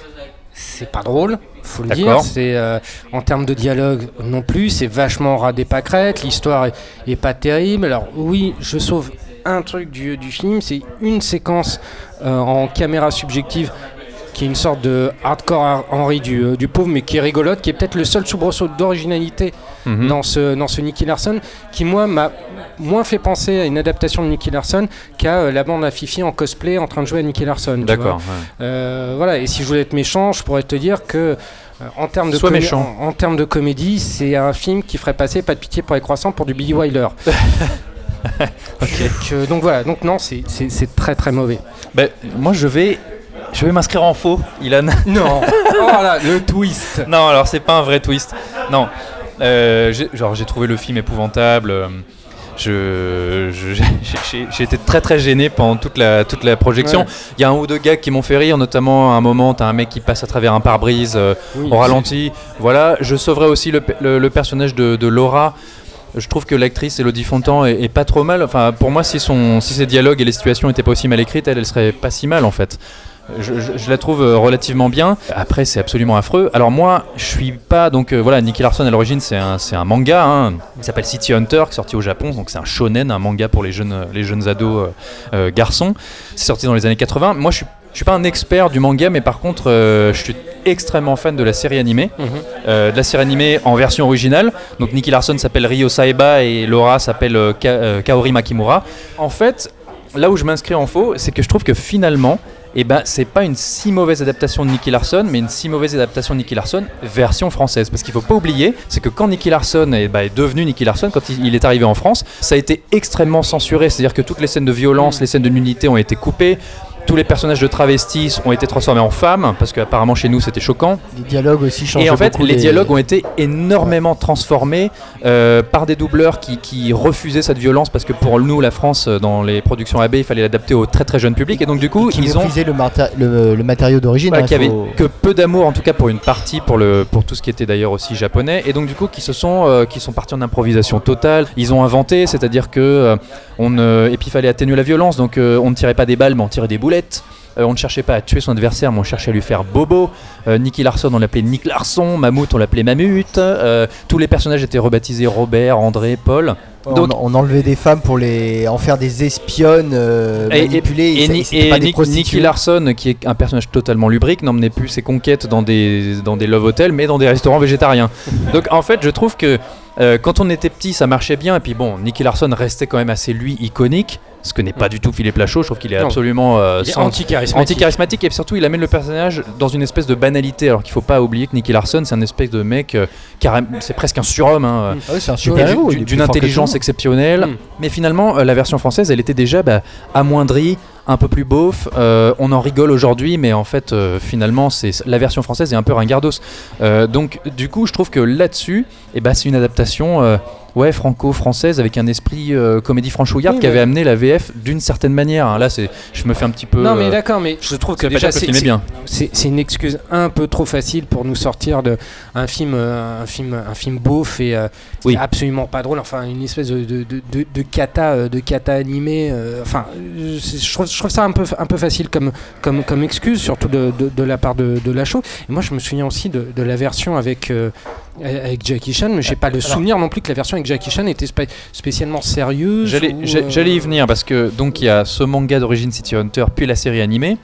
c'est pas drôle, faut le dire. C'est euh, en termes de dialogue non plus, c'est vachement ras des pâquerettes. L'histoire est, est pas terrible. Alors oui, je sauve un truc du, du film, c'est une séquence euh, en caméra subjective qui est une sorte de hardcore Henry du, euh, du pauvre, mais qui est rigolote, qui est peut-être le seul soubresaut d'originalité Mhm. dans, ce, dans ce Nicky Larson, qui moi m'a moins fait penser à une adaptation de Nicky Larson qu'à euh, la bande à Fifi en cosplay en train de jouer à Nicky Larson. D'accord, ouais. Euh, voilà, et si je voulais être méchant, je pourrais te dire que en termes de méchant. En, en termes de comédie, c'est un film qui ferait passer pas de pitié pour les croissants pour du Billy Wilder. donc, euh, donc voilà, donc non, c'est- c'est c'est très très mauvais. Ben, moi je vais je vais m'inscrire en faux Ilan Non Oh là, le twist Non, alors c'est pas un vrai twist. Non. Euh, genre j'ai trouvé le film épouvantable. euh, Je, j'ai- été très très gêné pendant toute la, toute la projection. Ouais. Il y a un ou deux gags qui m'ont fait rire, notamment à un moment, t'as un mec qui passe à travers un pare-brise euh, Oui, au ralenti. Voilà, je sauverai aussi le, le- le personnage de, de Laura. Je trouve que l'actrice Elodie Fontan est, est pas trop mal. Enfin, pour moi, si, son, si ses dialogues et les situations étaient pas aussi mal écrites, elle, elle serait pas si mal en fait. Je, je- je la trouve euh, relativement bien. Après, c'est absolument affreux. Alors moi, je suis pas donc euh, voilà. Nicky Larson à l'origine, c'est un, c'est un manga. hein. Il s'appelle City Hunter, qui est sorti au Japon. Donc c'est un shonen, un manga pour les jeunes, les jeunes ados euh, euh, garçons. C'est sorti dans les années 80. Moi, je suis je suis pas un expert du manga, mais par contre, euh, je suis extrêmement fan de la série animée. Mhm. Euh, de la série animée en version originale. Donc Nicky Larson s'appelle Ryo Saeba et Laura s'appelle euh, Ka- Kaori Makimura. En fait, là où je m'inscris en faux, c'est que je trouve que finalement, et ben c'est pas une si mauvaise adaptation de Nicky Larson, mais une si mauvaise adaptation de Nicky Larson version française. Parce qu'il faut pas oublier, c'est que quand Nicky Larson est, bah, est devenu Nicky Larson, quand il, il est arrivé en France, ça a été extrêmement censuré. C'est-à-dire que toutes les scènes de violence, les scènes de nudité ont été coupées. Tous les personnages de travestis ont été transformés en femmes, parce qu'apparemment chez nous c'était choquant. Les dialogues aussi changent. Et en fait, les des- dialogues ont été énormément transformés euh, par des doubleurs qui, qui refusaient cette violence parce que pour nous, la France, euh, dans les productions AB, il fallait l'adapter au très très jeune public. Et donc du coup, qui ils ont méprisaient le, le, le matériau d'origine. bah, hein, qui avait faut- que peu d'amour en tout cas pour une partie pour le pour tout ce qui était d'ailleurs aussi japonais et donc du coup qui se sont euh, qui sont partis en improvisation totale ils ont inventé c'est-à-dire que euh, on et puis il fallait atténuer la violence donc on ne tirait pas des balles mais on tirait des Euh, on ne cherchait pas à tuer son adversaire, mais on cherchait à lui faire bobo. Euh, Nicky Larson, on l'appelait Nick Larson. Mammouth, on l'appelait Mammut. Euh, tous les personnages étaient rebaptisés Robert, André, Paul. On, Donc, on enlevait des femmes pour les en faire des espionnes et, manipulées. et, pas des Nick-. Nicky Larson, qui est un personnage totalement lubrique, n'emmenait plus ses conquêtes dans des, dans des love hotels, mais dans des restaurants végétariens. Donc en fait, je trouve que euh, quand on était petit, ça marchait bien. Et puis bon, Nicky Larson restait quand même assez, lui, iconique. Ce que n'est pas du tout Philippe Lachaud. Je trouve qu'il est Non. absolument euh, anti-charismatique. anti-charismatique. Et surtout, il amène le personnage dans une espèce de banalité. Alors qu'il faut pas oublier que Nicky Larson, c'est un espèce de mec. euh, c'est presque un surhomme. hein, Ah oui, D'une intelligence exceptionnelle. Mm. Mais finalement, euh, la version française, elle était déjà bah, amoindrie, un peu plus beauf. On en rigole aujourd'hui, mais en fait, finalement, c'est la version française est un peu ringardos. Donc, du coup, je trouve que là-dessus, eh ben, c'est une adaptation. Ouais, franco-française avec un esprit euh, comédie franchouillarde Oui, qui mais- avait amené la VF d'une certaine manière. hein. Là, c'est, je me fais un petit peu. Non mais euh, d'accord, mais je trouve que déjà c'est bien. c'est- une excuse un peu trop facile pour nous sortir de un film, euh, un film, un film beauf et euh, Oui. absolument pas drôle. Enfin, une espèce de, de, de, de- cata, de cata animé. enfin, je trouve, je trouve ça un peu, un peu facile comme, comme, comme excuse, surtout de, de, la part de, de Lachaud. Et moi, je me souviens aussi de, de la version avec. Euh, avec Jackie Chan, mais j'ai pas le Alors- souvenir non plus que la version avec Jackie Chan était spé- spécialement sérieuse. J'allais euh, j'allais y venir parce que donc il y a ce manga d'origine City Hunter puis la série animée.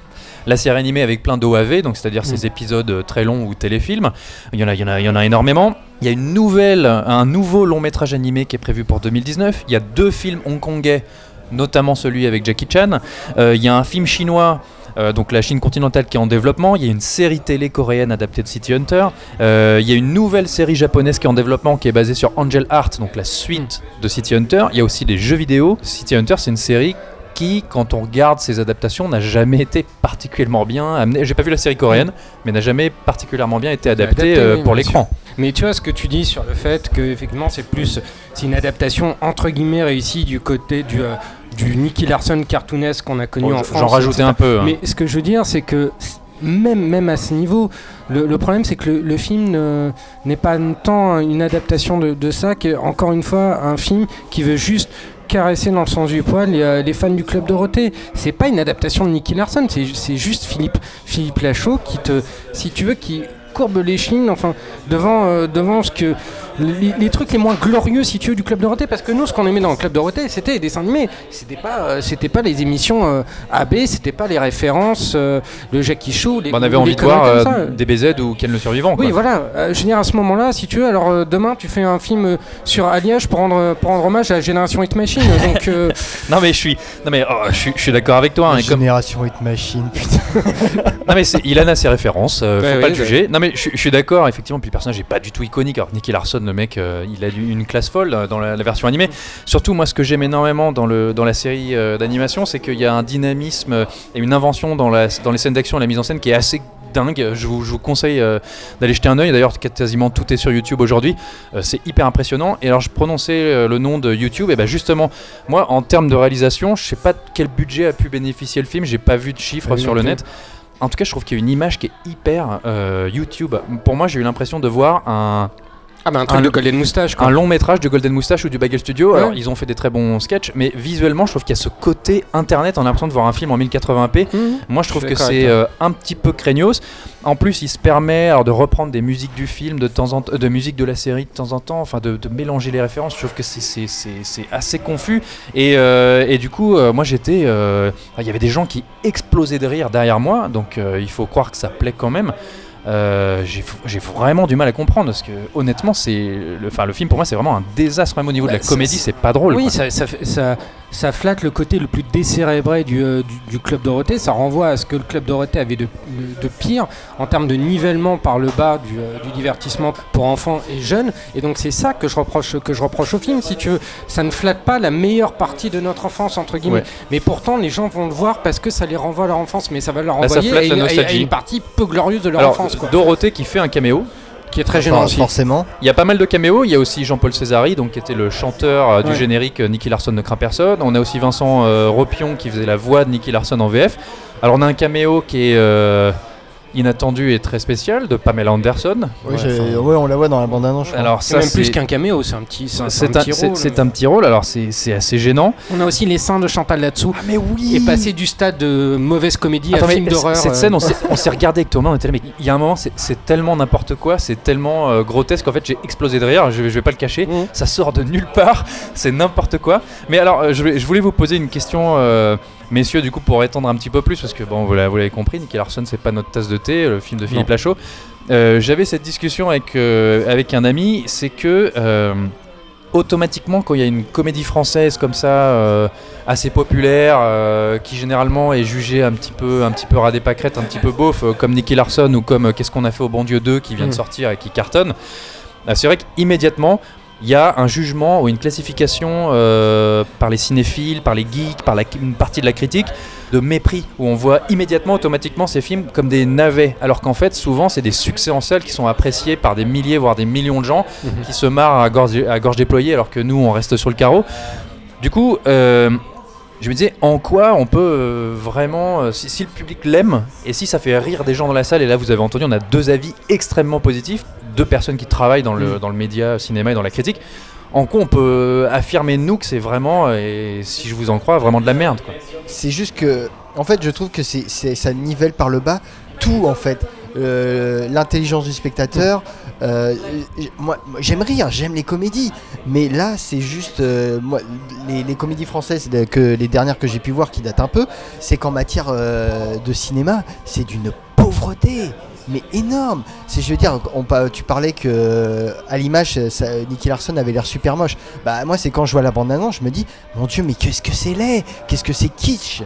La série animée avec plein d'OAV, donc c'est-à-dire ces épisodes euh, très longs ou téléfilms. Il y en a, il y en a, il y en a énormément. Il y a une nouvelle, un nouveau long métrage animé qui est prévu pour 2019. Il y a deux films hongkongais, notamment celui avec Jackie Chan. Euh, il y a un film chinois. Euh, donc la Chine continentale qui est en développement, il y a une série télé coréenne adaptée de City Hunter, Euh, il y a une nouvelle série japonaise qui est en développement qui est basée sur Angel Heart, donc la suite de City Hunter. Il y a aussi des jeux vidéo. City Hunter, c'est une série qui, quand on regarde ses adaptations, n'a jamais été particulièrement bien amenée. J'ai pas vu la série coréenne, mais n'a jamais particulièrement bien été adaptée Adapté, euh, pour l'écran. Mais tu vois ce que tu dis sur le fait que effectivement c'est plus c'est une adaptation entre guillemets réussie du côté du euh, du Nicky Larson cartoonesque qu'on a connu Bon, en j'en France. rajoutais etc. un peu, hein. Mais ce que je veux dire c'est que même même à ce niveau, le, le problème c'est que le, le film ne- n'est pas tant une adaptation de, de ça que encore une fois un film qui veut juste caresser dans le sens du poil les, euh, les fans du club Dorothée. C'est pas une adaptation de Nicky Larson, c'est juste Philippe Philippe Lachaud qui te, si tu veux, qui courbe l'échine, enfin devant euh, devant ce que les, les trucs les moins glorieux si tu veux du club Dorothée parce que nous ce qu'on aimait dans le club Dorothée c'était les dessins animés c'était pas euh, c'était pas les émissions euh, AB c'était pas les références euh, le Jackie Show les, on avait envie de voir euh, ça. des BZ ou Ken le survivant. Oui, voilà. Euh, je veux dire, à ce moment-là, si tu veux, alors euh, demain, tu fais un film sur Alliage pour rendre, pour rendre hommage à la génération Hit Machine. donc, euh, Non mais je suis, non mais oh, je suis, je suis d'accord avec toi. hein, et comme- Génération Hit Machine, putain. non mais il en a ses références, euh, faut Ouais, pas le juger. Non mais je, je suis d'accord, effectivement, puis le personnage est pas du tout iconique. Alors Nicky Larson, le mec, euh, il a une classe folle euh, dans la, la version animée. Surtout moi, ce que j'aime énormément dans, le, dans la série euh, d'animation, c'est qu'il y a un dynamisme et une invention dans, la, dans les scènes d'action et la mise en scène qui est assez dingue. Je vous, je vous conseille euh, d'aller jeter un œil. D'ailleurs, quasiment tout est sur YouTube aujourd'hui. Euh, c'est hyper impressionnant. Et alors, je prononçais euh, le nom de YouTube. Et ben justement, moi, en termes de réalisation, je sais pas de quel budget a pu bénéficier le film. J'ai pas vu de chiffres Ah sur le net. En tout cas, je trouve qu'il y a une image qui est hyper YouTube. Pour moi, j'ai eu l'impression de voir un, ah, bah, un truc Un- de Golden Moustache. Quoi. un long métrage de Golden Moustache ou du Bagel Studio. Ouais. Alors, ils ont fait des très bons sketchs, mais visuellement, je trouve qu'il y a ce côté internet. On a l'impression de voir un film en 1080p. Mhm. Moi, je trouve que c'est euh, un petit peu craignos. En plus, il se permet alors, de reprendre des musiques du film, de temps en de musique de la série de temps en temps, enfin de, de mélanger les références. Je trouve que c'est- assez confus. Et, euh, et du coup, euh, moi, j'étais, il y avait des gens qui explosaient de rire derrière moi, donc il faut croire que ça plaît quand même. Euh, j'ai vraiment du mal à comprendre parce que honnêtement c'est le, film pour moi c'est vraiment un désastre même au niveau de la Bah, comédie c'est- pas drôle Oui, quoi. ça, ça, fait- ça, ça flatte le côté le plus décérébré du, euh, du, du Club Dorothée. Ça renvoie à ce que le Club Dorothée avait de, de- pire en termes de nivellement par le bas du, euh, du divertissement pour enfants et jeunes. Et donc c'est ça que je, reproche, que je reproche au film, si tu veux. Ça ne flatte pas la meilleure partie de notre enfance, entre guillemets. Ouais. Mais pourtant, les gens vont le voir parce que ça les renvoie à leur enfance. Mais ça va leur Bah, renvoyer à, une- à- partie peu glorieuse de leur Alors, enfance. Quoi. Dorothée qui fait un caméo. Qui est très gênant aussi. Forcément. Il y a pas mal de caméos. Il y a aussi Jean-Paul Césari, donc qui était le chanteur euh, du Ouais. générique euh, Nicky Larson ne craint personne. On a aussi Vincent euh, Ropion qui faisait la voix de Nicky Larson en VF. Alors on a un caméo qui est euh, inattendu et très spécial de Pamela Anderson. Oui, j'ai- ouais, on la voit dans la bande-annonce. je crois. Alors C'est ça, même plus qu'un caméo, c'est un petit, c'est un, c'est un petit c'est- rôle. c'est un petit rôle. Alors c'est c'est assez gênant. On a aussi les seins de Chantal là-dessous. Ah, mais oui Et passer du stade de mauvaise comédie Attends, à mais film d'horreur. Cette euh, scène, on s'est- on s'est regardé avec Thomas, on était là, mais il y a un moment, c'est- c'est tellement n'importe quoi, c'est tellement euh, grotesque, en fait j'ai explosé de rire, je, vais- je vais pas le cacher, Mmh. ça sort de nulle part, c'est n'importe quoi. Mais alors, euh, je, vais- je voulais vous poser une question, euh, messieurs, du coup, pour étendre un petit peu plus, parce que bon, vous l'avez compris, Nicky Larson, c'est pas notre tasse de thé, le film de Philippe Non. Lachaud. Euh, J'avais cette discussion avec, euh, avec un ami, c'est que. euh, automatiquement quand il y a une comédie française comme ça assez populaire qui généralement est jugée un petit peu un petit peu pâquerette un petit peu beauf comme Nicky Larson ou comme qu'est-ce qu'on a fait au bon Dieu 2 qui vient de Mm. sortir et qui cartonne c'est vrai qu'immédiatement il y a un jugement ou une classification euh, par les cinéphiles, par les geeks, par la, une partie de la critique de mépris, où on voit immédiatement, automatiquement ces films comme des navets, alors qu'en fait souvent c'est des succès en salle qui sont appréciés par des milliers, voire des millions de gens, Mhm. qui se marrent à gorge, à gorge déployée, alors que nous on reste sur le carreau. Du coup, euh, je me disais en quoi on peut euh, vraiment, euh, si, si le public l'aime et si ça fait rire des gens dans la salle, et là vous avez entendu, on a deux avis extrêmement positifs, deux personnes qui travaillent dans le, Mm. dans le média, cinéma et dans la critique. En quoi on peut affirmer nous que c'est vraiment, et si je vous en crois, vraiment de la merde quoi. C'est juste que, en fait, je trouve que c'est, ça nivelle par le bas tout, en fait. Euh, l'intelligence du spectateur. euh, moi, j'aime rire, j'aime les comédies, mais là, c'est juste euh, moi, les, les comédies françaises que les dernières que j'ai pu voir qui datent un peu, c'est qu'en matière de cinéma, c'est d'une pauvreté. Mais énorme. C'est, je veux dire, tu parlais que à l'image, ça- Nicky Larson avait l'air super moche. Bah moi, c'est quand je vois la bande annonce, je me dis, mon Dieu, mais qu'est-ce que c'est laid? Qu'est-ce que c'est kitsch?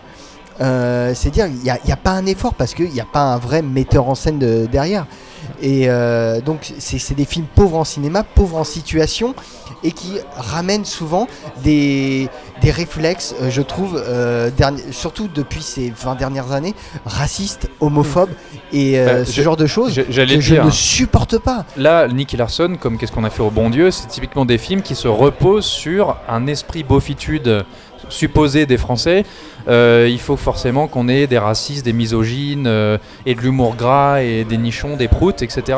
Euh, c'est dire il n'y a, pas un effort parce qu'il n'y a pas un vrai metteur en scène de- derrière. Et euh, donc c'est des films pauvres en cinéma, pauvres en situation et qui ramènent souvent des, des réflexes, euh, je trouve, euh, surtout depuis ces 20 dernières années, racistes, homophobes et euh, Bah, ce genre de choses que je ne supporte pas. Là, Nicky Larson, comme Qu'est-ce qu'on a fait au bon Dieu, c'est typiquement des films qui se reposent sur un esprit beaufitude supposé des Français. Euh, il faut forcément qu'on ait des racistes, des misogynes euh, et de l'humour gras et des nichons, des proutes, etc.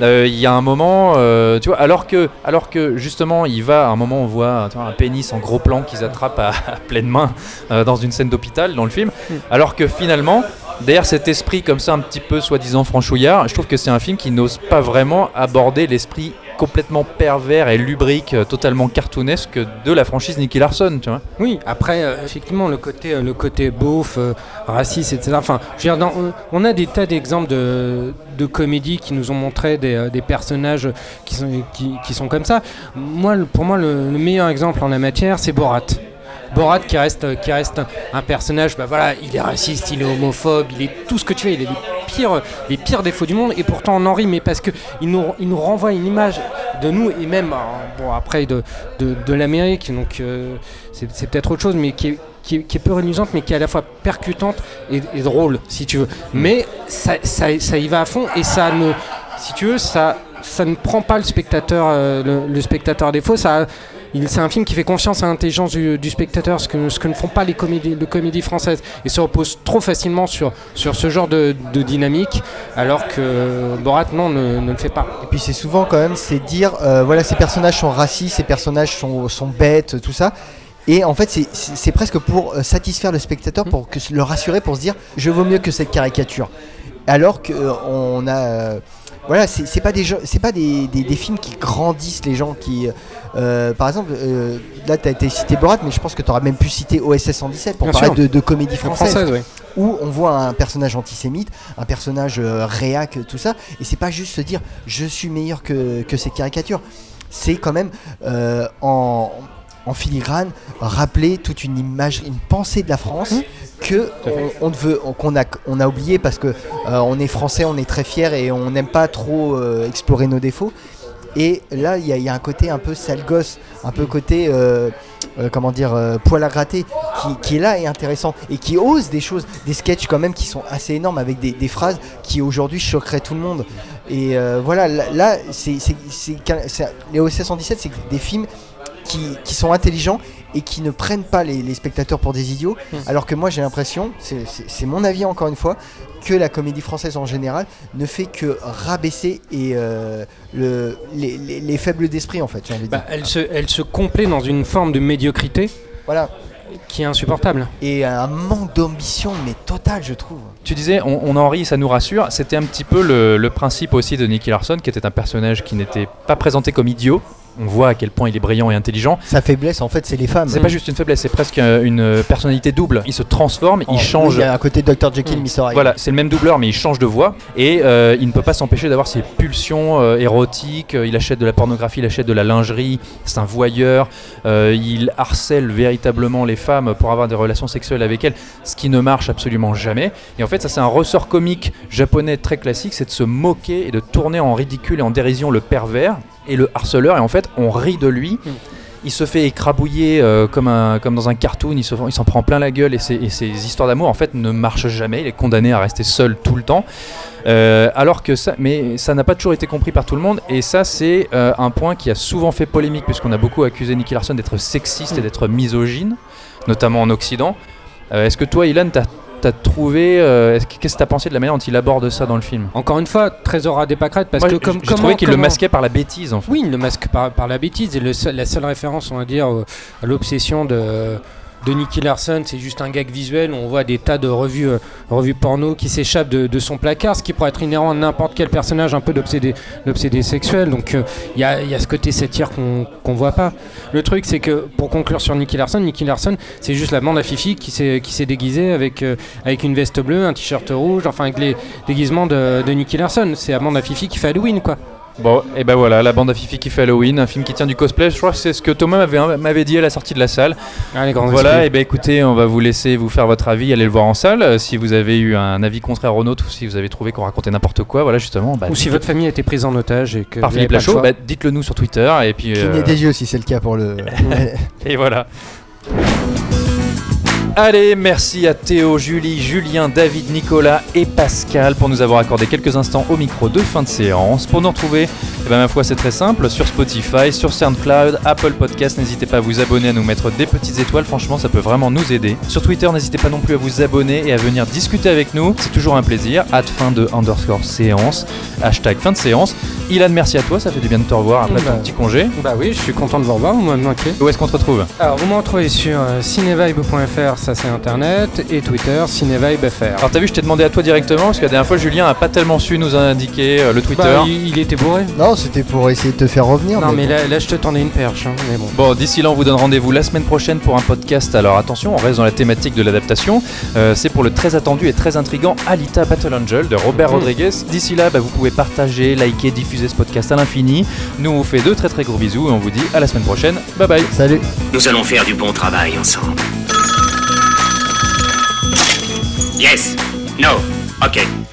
Euh, Il y a un moment, tu vois, alors que, alors que justement, il va, à un moment, on voit vois, un pénis en gros plan qu'ils attrapent à, à pleine main dans une scène d'hôpital dans le film, alors que finalement, derrière cet esprit comme ça, un petit peu soi-disant franchouillard, je trouve que c'est un film qui n'ose pas vraiment aborder l'esprit complètement pervers et lubrique, euh, totalement cartoonesque de la franchise Nicky Larson, tu vois. Oui, après, euh, effectivement, le côté, euh, le côté beauf, raciste, etc. Enfin, je veux dire, dans- on- a des tas d'exemples de, de comédies qui nous ont montré des, des personnages qui sont, qui, sont comme ça. Moi, pour moi, le meilleur exemple en la matière, c'est Borat. Borat qui reste, qui reste un, personnage, bah voilà, il est raciste, il est homophobe, il est tout ce que tu veux, il a les pires, les pires défauts du monde, et pourtant on en rit, mais parce que il nous, il nous renvoie une image de nous, et même, euh, bon, après, de, de, de l'Amérique, donc euh, c'est c'est peut-être autre chose, mais qui est, qui, est, qui est peu réduisante, mais qui est à la fois percutante et, et drôle, si tu veux. Mais ça, ça, ça y va à fond, et ça ne, si tu veux, ça, ça ne prend pas le spectateur, euh, le, le spectateur défaut, ça... C'est un film qui fait confiance à l'intelligence du, du spectateur, ce que, ce que ne font pas les comédies, françaises, et se repose trop facilement sur, sur ce genre de, de dynamique, alors que Borat, non, ne, ne le fait pas. Et puis c'est souvent quand même, c'est dire, euh, voilà, ces personnages sont racistes, ces personnages sont, sont bêtes, tout ça. Et en fait, c'est- presque pour euh, satisfaire le spectateur, pour que, le rassurer, pour se dire, je vaux mieux que cette caricature. Alors qu'on a, euh, voilà, c'est pas des c'est pas des, des- des films qui grandissent les gens, qui, euh, par exemple, euh, là, tu as été cité Borat, mais je pense que tu aurais même pu citer OSS 117 pour Bien parler de, de comédie française, où on voit un personnage antisémite, un personnage euh, réac, tout ça, et c'est pas juste se dire je suis meilleur que, que ces caricatures. C'est quand même en, en filigrane rappeler toute une image, une pensée de la France que on, ne veut, qu'on a, on a oublié parce que on est français, on est très fiers et on n'aime pas trop explorer nos défauts. Et là, il y, a- un côté un peu sale gosse, un peu côté, euh, euh, comment dire, euh, poil à gratter, qui, est là et intéressant, et qui ose des choses, des sketchs quand même qui sont assez énormes, avec des, phrases qui aujourd'hui choqueraient tout le monde. Et voilà, là, c'est, les OSS 117, c'est des films qui, qui sont intelligents et qui ne prennent pas les, les spectateurs pour des idiots. Alors que moi, j'ai l'impression, c'est, mon avis encore une fois, que la comédie française en général ne fait que rabaisser et, euh, le, les, les- les faibles d'esprit en fait. Bah, dire. elle, se, elle se complaît dans une forme de médiocrité voilà. qui est insupportable. Et un manque d'ambition, mais total, je trouve. Tu disais, on, on en rit, ça nous rassure. C'était un petit peu le, le principe aussi de Nicky Larson, qui était un personnage qui n'était pas présenté comme idiot. On voit à quel point il est brillant et intelligent. Sa faiblesse, en fait, c'est les femmes. C'est pas juste une faiblesse, c'est presque euh, une personnalité double. Il se transforme, Oh, il change. oui, il y a un côté Dr. Jekyll, Mm. Mr. Hyde. Voilà, c'est le même doubleur, mais il change de voix et euh, il ne peut pas s'empêcher d'avoir ses pulsions euh, érotiques. Euh, Il achète de la pornographie, il achète de la lingerie. C'est un voyeur. Euh, il harcèle véritablement les femmes pour avoir des relations sexuelles avec elles, ce qui ne marche absolument jamais. Et en fait, ça c'est un ressort comique japonais très classique, c'est de se moquer et de tourner en ridicule et en dérision le pervers et le harceleur. Et en fait, on rit de lui. Il se fait écrabouiller euh, comme, un, comme dans un cartoon, il se- il s'en prend plein la gueule et ses, et ses histoires d'amour en fait ne marchent jamais, il est condamné à rester seul tout le temps. Euh, alors que ça, mais ça n'a pas toujours été compris par tout le monde et ça c'est euh, un point qui a souvent fait polémique puisqu'on a beaucoup accusé Nicky Larson d'être sexiste et d'être misogyne, notamment en Occident. Est-ce que toi, Ilan, t'as as trouvé, euh, est-ce que- qu'est-ce que t'as pensé de la manière dont il aborde ça dans le film Encore une fois, Trésor à des pâquerettes parce Moi, que comme j'ai trouvé comment- qu'il le masquait par la bêtise en fait. Oui, il le masque par, par la bêtise et le seul- la seule référence, on va dire, euh, à l'obsession de, de Nicky Larson, c'est juste un gag visuel on voit des tas de revues, euh, revues porno qui s'échappent de, son placard, ce qui pourrait être inhérent à n'importe quel personnage un peu d'obsédé, d'obsédé sexuel. Donc euh, il y, a, il y a ce côté satire qu'on qu'on voit pas. Le truc, c'est que pour conclure sur Nicky Larson, Nicky Larson, c'est juste la bande à Fifi qui s'est qui s'est déguisée avec, euh, avec une veste bleue, un t-shirt rouge, enfin avec les déguisements de, de Nicky Larson. C'est la bande à Fifi qui fait Halloween, quoi. Bon, et ben voilà, la bande à Fifi qui fait Halloween, un film qui tient du cosplay. Je crois que c'est ce que Thomas m'avait m'avait dit à la sortie de la salle. Ah, les voilà, esprits. et ben écoutez, on va vous laisser vous faire votre avis, allez le voir en salle. Euh, Si vous avez eu un avis contraire au nôtre ou si vous avez trouvé qu'on racontait n'importe quoi, voilà justement. bah, Ou si votre famille a été prise en otage et que par Philippe Lachaud, bah, dites-le nous sur Twitter et puis. Clignez euh, des yeux si c'est le cas pour le. et voilà. Allez, merci à Théo, Julie, Julien, David, Nicolas et Pascal pour nous avoir accordé quelques instants au micro de fin de séance. Pour nous retrouver, eh ben, ma foi, c'est très simple sur Spotify, sur SoundCloud, Apple Podcast. N'hésitez pas à vous abonner, à nous mettre des petites étoiles. Franchement, ça peut vraiment nous aider. Sur Twitter, n'hésitez pas non plus à vous abonner et à venir discuter avec nous. C'est toujours un plaisir. Hâte fin de underscore séance, hashtag fin de séance. Ilan, merci à toi. Ça fait du bien de te revoir après Bah, ton petit congé. Bah oui, je suis content de vous revoir, vous m'avez manqué. Où est-ce qu'on te retrouve? Alors, vous me retrouvez sur euh, cinevibe.fr, ça c'est internet, et Twitter, cinevibe.fr. Alors t'as vu, je t'ai demandé à toi directement parce que la dernière fois Julien a pas tellement su nous indiquer euh, le Twitter. Bah, il, il était bourré. Non, c'était pour essayer de te faire revenir. Non, mais bon. là, là, je te tendais une perche, hein, mais bon. Bon, d'ici là, on vous donne rendez-vous la semaine prochaine pour un podcast. Alors attention, on reste dans la thématique de l'adaptation. Euh, c'est pour le très attendu et très intrigant Alita Battle Angel de Robert Mhm. Rodriguez. D'ici là, bah, vous pouvez partager, liker, diffuser ce podcast à l'infini. Nous, on vous fait de très très gros bisous et on vous dit à la semaine prochaine. Bye bye. Salut. Nous allons faire du bon travail ensemble. Yes. No. Ok.